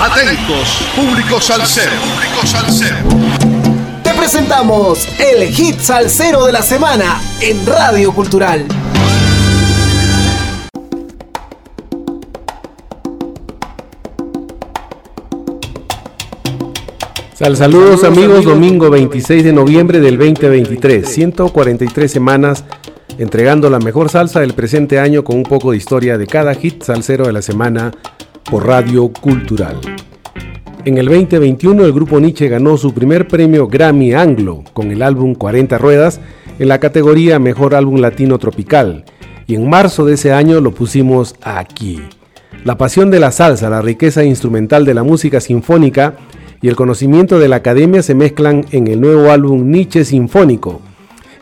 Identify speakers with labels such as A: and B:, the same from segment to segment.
A: Atentos, público salsero. Público salsero.
B: Te presentamos el hit salsero de la semana en Radio Cultural.
C: Sal saludos amigos, domingo 26 de noviembre del 2023, 143 semanas entregando la mejor salsa del presente año con un poco de historia de cada hit salsero de la semana por Radio Cultural. En el 2021 el grupo Nietzsche ganó su primer premio Grammy Anglo con el álbum 40 Ruedas en la categoría Mejor Álbum Latino Tropical y en marzo de ese año lo pusimos aquí. La pasión de la salsa, la riqueza instrumental de la música sinfónica y el conocimiento de la academia se mezclan en el nuevo álbum Nietzsche Sinfónico,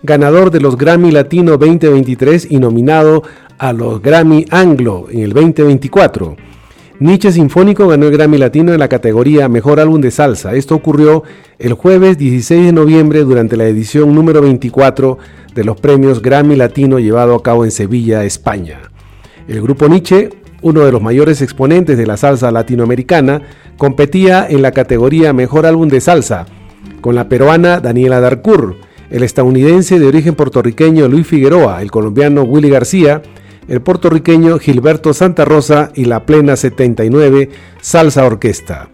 C: ganador de los Grammy Latino 2023 y nominado a los Grammy Anglo en el 2024. Nietzsche Sinfónico ganó el Grammy Latino en la categoría Mejor Álbum de Salsa. Esto ocurrió el jueves 16 de noviembre durante la edición número 24 de los premios Grammy Latino llevado a cabo en Sevilla, España. El grupo Nietzsche, uno de los mayores exponentes de la salsa latinoamericana, competía en la categoría Mejor Álbum de Salsa, con la peruana Daniela Darcourt, el estadounidense de origen puertorriqueño Luis Figueroa, el colombiano Willy García, el puertorriqueño Gilberto Santa Rosa y la Plena 79 Salsa Orquesta.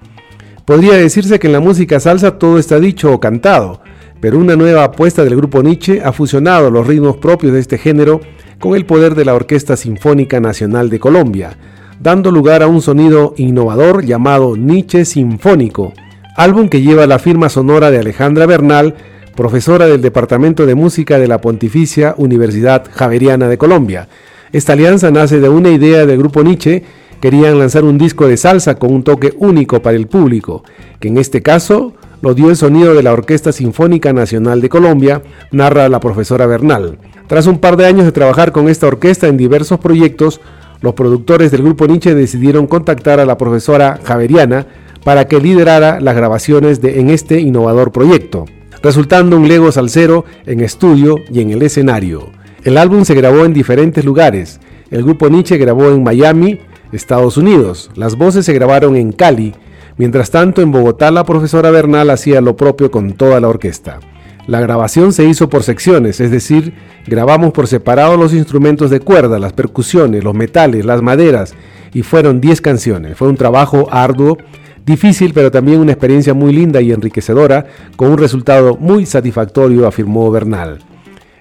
C: Podría decirse que en la música salsa todo está dicho o cantado, pero una nueva apuesta del grupo Nietzsche ha fusionado los ritmos propios de este género con el poder de la Orquesta Sinfónica Nacional de Colombia, dando lugar a un sonido innovador llamado Nietzsche Sinfónico, álbum que lleva la firma sonora de Alejandra Bernal, profesora del Departamento de Música de la Pontificia Universidad Javeriana de Colombia. Esta alianza nace de una idea del grupo Nietzsche, querían lanzar un disco de salsa con un toque único para el público, que en este caso lo dio el sonido de la Orquesta Sinfónica Nacional de Colombia, narra la profesora Bernal. Tras un par de años de trabajar con esta orquesta en diversos proyectos, los productores del grupo Nietzsche decidieron contactar a la profesora Javeriana para que liderara las grabaciones de, en este innovador proyecto, resultando un Lego salsero en estudio y en el escenario. El álbum se grabó en diferentes lugares. El grupo Nietzsche grabó en Miami, Estados Unidos. Las voces se grabaron en Cali. Mientras tanto, en Bogotá la profesora Bernal hacía lo propio con toda la orquesta. La grabación se hizo por secciones, es decir, grabamos por separado los instrumentos de cuerda, las percusiones, los metales, las maderas, y fueron 10 canciones. Fue un trabajo arduo, difícil, pero también una experiencia muy linda y enriquecedora, con un resultado muy satisfactorio, afirmó Bernal.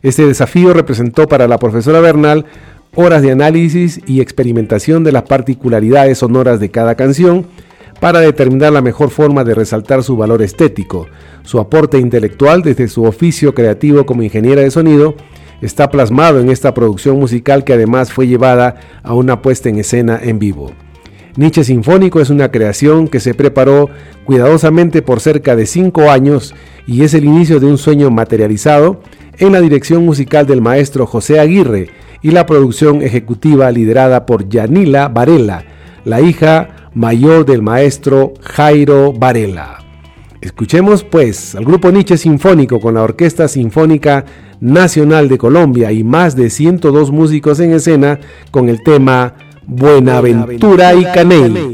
C: Este desafío representó para la profesora Bernal horas de análisis y experimentación de las particularidades sonoras de cada canción, para determinar la mejor forma de resaltar su valor estético. Su aporte intelectual desde su oficio creativo como ingeniera de sonido está plasmado en esta producción musical que además fue llevada a una puesta en escena en vivo. Nietzsche Sinfónico es una creación que se preparó cuidadosamente por cerca de cinco años y es el inicio de un sueño materializado en la dirección musical del maestro José Aguirre y la producción ejecutiva liderada por Yanila Varela, la hija mayor del maestro Jairo Varela. Escuchemos pues al grupo Nietzsche Sinfónico con la Orquesta Sinfónica Nacional de Colombia y más de 102 músicos en escena con el tema Buenaventura y Caney.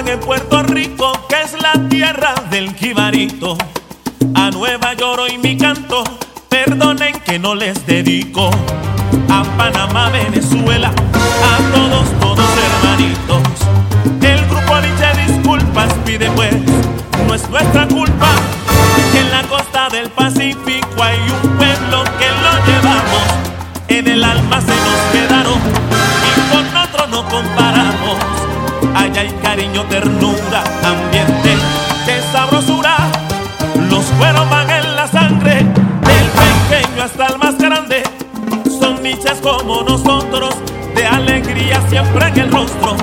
D: En Puerto Rico, que es la tierra del jibarito. A Nueva York y mi canto, perdonen que no les dedico. A Panamá, Venezuela, a todos, todos hermanitos. El grupo dice disculpas, pide pues, no es nuestra culpa. Que en la costa del Pacífico hay un pueblo que lo llevamos. En el alma se nos quedaron cariño, ternura, ambiente de sabrosura. Los cueros van en la sangre, del pequeño hasta el más grande. Son nichas como nosotros, de alegría siempre en el rostro.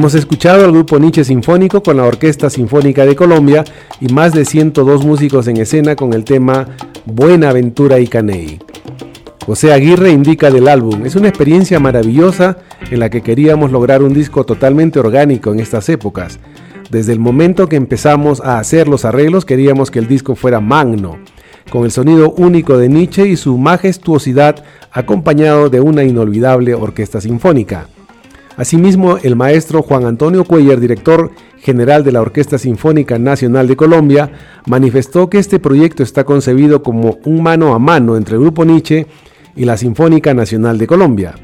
C: Hemos escuchado al grupo Nietzsche Sinfónico con la Orquesta Sinfónica de Colombia y más de 102 músicos en escena con el tema Buenaventura y Caney. José Aguirre indica del álbum, es una experiencia maravillosa en la que queríamos lograr un disco totalmente orgánico en estas épocas. Desde el momento que empezamos a hacer los arreglos queríamos que el disco fuera magno, con el sonido único de Nietzsche y su majestuosidad acompañado de una inolvidable orquesta sinfónica. Asimismo, el maestro Juan Antonio Cuellar, director general de la Orquesta Sinfónica Nacional de Colombia, manifestó que este proyecto está concebido como un mano a mano entre el Grupo Nietzsche y la Sinfónica Nacional de Colombia.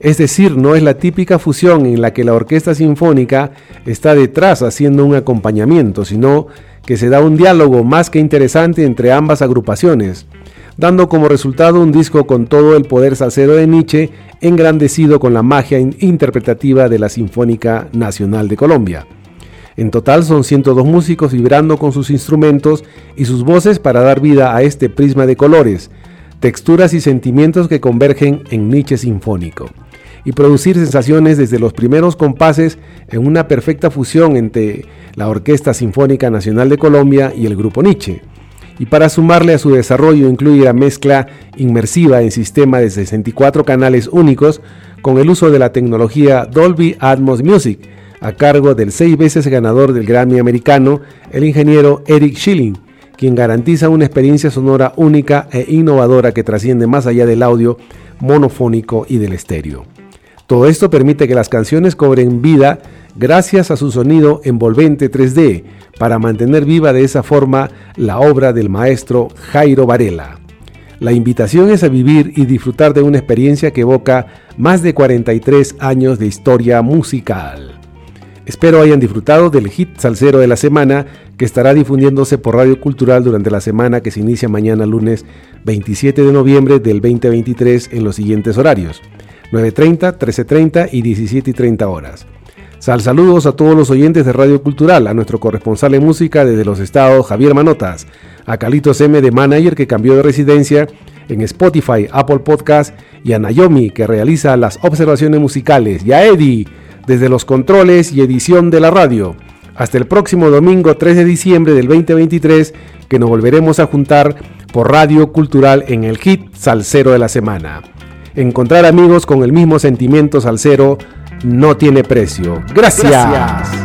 C: Es decir, no es la típica fusión en la que la Orquesta Sinfónica está detrás haciendo un acompañamiento, sino que se da un diálogo más que interesante entre ambas agrupaciones, dando como resultado un disco con todo el poder salsero de Nietzsche engrandecido con la magia interpretativa de la Sinfónica Nacional de Colombia. En total son 102 músicos vibrando con sus instrumentos y sus voces para dar vida a este prisma de colores, texturas y sentimientos que convergen en Nietzsche sinfónico, y producir sensaciones desde los primeros compases en una perfecta fusión entre la Orquesta Sinfónica Nacional de Colombia y el Grupo Nietzsche y para sumarle a su desarrollo incluye la mezcla inmersiva en sistema de 64 canales únicos con el uso de la tecnología Dolby Atmos Music, a cargo del seis veces ganador del Grammy americano, el ingeniero Eric Schilling, quien garantiza una experiencia sonora única e innovadora que trasciende más allá del audio monofónico y del estéreo. Todo esto permite que las canciones cobren vida gracias a su sonido envolvente 3D, para mantener viva de esa forma la obra del maestro Jairo Varela. La invitación es a vivir y disfrutar de una experiencia que evoca más de 43 años de historia musical. Espero hayan disfrutado del hit salsero de la semana que estará difundiéndose por Radio Cultural durante la semana que se inicia mañana lunes 27 de noviembre del 2023 en los siguientes horarios 9.30, 13.30 y 17.30 horas. Sal saludos a todos los oyentes de Radio Cultural, a nuestro corresponsal de música desde los estados Javier Manotas, a Calitos M de Manager que cambió de residencia en Spotify, Apple Podcast y a Naomi que realiza las observaciones musicales y a Eddie desde los controles y edición de la radio. Hasta el próximo domingo 3 de diciembre del 2023 que nos volveremos a juntar por Radio Cultural en el hit Salcero de la semana. Encontrar amigos con el mismo sentimiento salsero no tiene precio. Gracias.